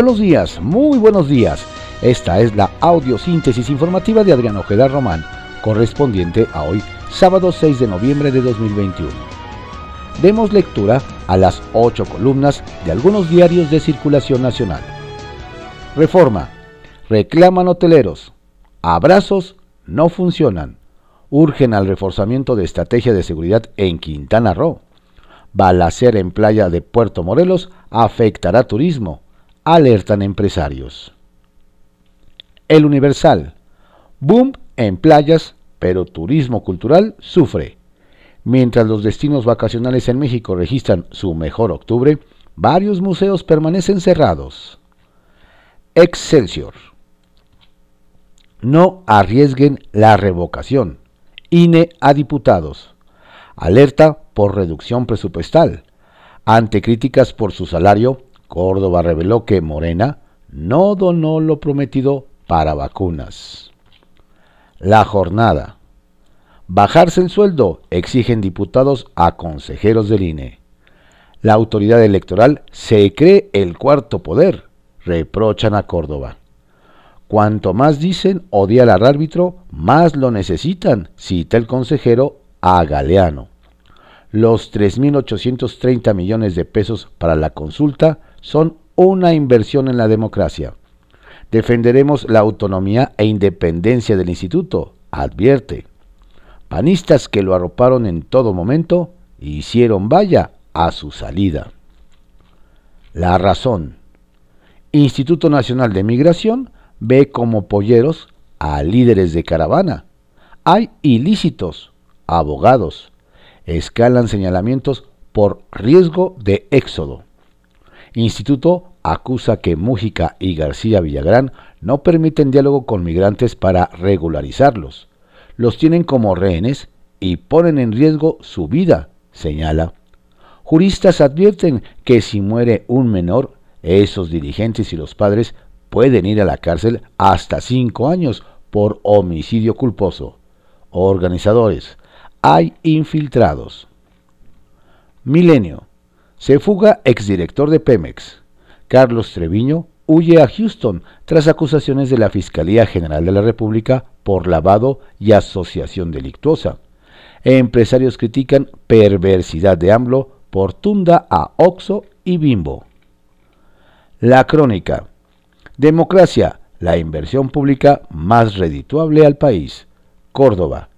Buenos días, muy buenos días. Esta es la audiosíntesis informativa de Adrián Ojeda Román, correspondiente a hoy, sábado 6 de noviembre de 2021. Demos lectura a las ocho columnas de algunos diarios de circulación nacional. Reforma. Reclaman hoteleros. Abrazos no funcionan. Urgen al reforzamiento de estrategia de seguridad en Quintana Roo. Balacera en playa de Puerto Morelos afectará turismo alertan empresarios. El Universal. Boom en playas, pero turismo cultural sufre. Mientras los destinos vacacionales en México registran su mejor octubre, varios museos permanecen cerrados. Excelsior. No arriesguen la revocación. INE a diputados. Alerta por reducción presupuestal. Ante críticas por su salario, Córdoba reveló que Morena no donó lo prometido para vacunas. La jornada. Bajarse el sueldo exigen diputados a consejeros del INE. La autoridad electoral se cree el cuarto poder, reprochan a Córdoba. Cuanto más dicen odiar al árbitro, más lo necesitan, cita el consejero a Galeano. Los 3.830 millones de pesos para la consulta son una inversión en la democracia. Defenderemos la autonomía e independencia del instituto, advierte. Panistas que lo arroparon en todo momento hicieron vaya a su salida. La razón. Instituto Nacional de Migración ve como polleros a líderes de caravana. Hay ilícitos, abogados. Escalan señalamientos por riesgo de éxodo. Instituto acusa que Mújica y García Villagrán no permiten diálogo con migrantes para regularizarlos. Los tienen como rehenes y ponen en riesgo su vida, señala. Juristas advierten que si muere un menor, esos dirigentes y los padres pueden ir a la cárcel hasta cinco años por homicidio culposo. Organizadores, hay infiltrados. Milenio. Se fuga exdirector de Pemex. Carlos Treviño huye a Houston tras acusaciones de la Fiscalía General de la República por lavado y asociación delictuosa. Empresarios critican perversidad de AMLO por tunda a Oxo y Bimbo. La crónica. Democracia, la inversión pública más redituable al país. Córdoba.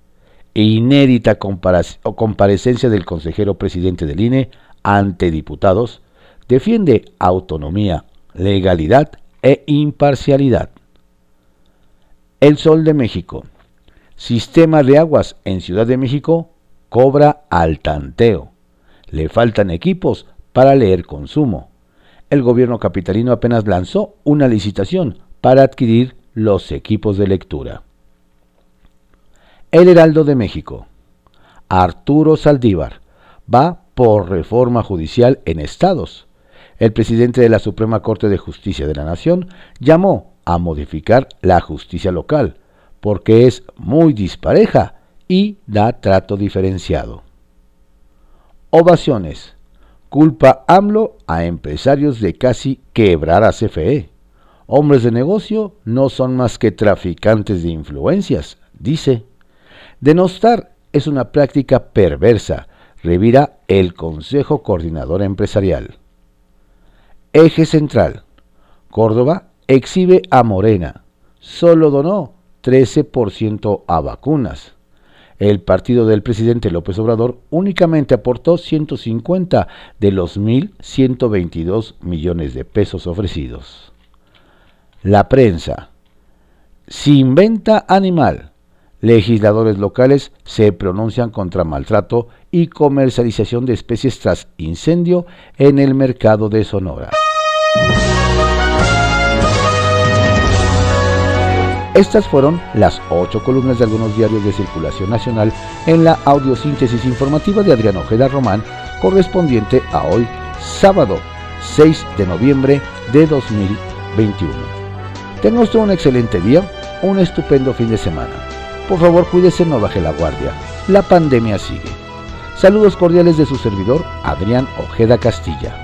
Inédita comparecencia del consejero presidente del INE ante diputados, defiende autonomía, legalidad e imparcialidad. El Sol de México. Sistema de aguas en Ciudad de México cobra al tanteo. Le faltan equipos para leer consumo. El gobierno capitalino apenas lanzó una licitación para adquirir los equipos de lectura. El Heraldo de México. Arturo Saldívar va por reforma judicial en estados. El presidente de la Suprema Corte de Justicia de la Nación llamó a modificar la justicia local, porque es muy dispareja y da trato diferenciado. Ovaciones. Culpa AMLO a empresarios de casi quebrar a CFE. Hombres de negocio no son más que traficantes de influencias, dice. Denostar es una práctica perversa revira el Consejo Coordinador Empresarial. Eje central. Córdoba exhibe a Morena. Solo donó 13% a vacunas. El partido del presidente López Obrador únicamente aportó 150 de los 1.122 millones de pesos ofrecidos. La prensa. Sin venta animal. Legisladores locales se pronuncian contra maltrato y comercialización de especies tras incendio en el mercado de Sonora. Estas fueron las ocho columnas de algunos diarios de circulación nacional en la audiosíntesis informativa de Adrián Ojeda Román, correspondiente a hoy, sábado 6 de noviembre de 2021. Tenga usted un excelente día, un estupendo fin de semana. Por favor, cuídese, no baje la guardia. La pandemia sigue. Saludos cordiales de su servidor, Adrián Ojeda Castilla.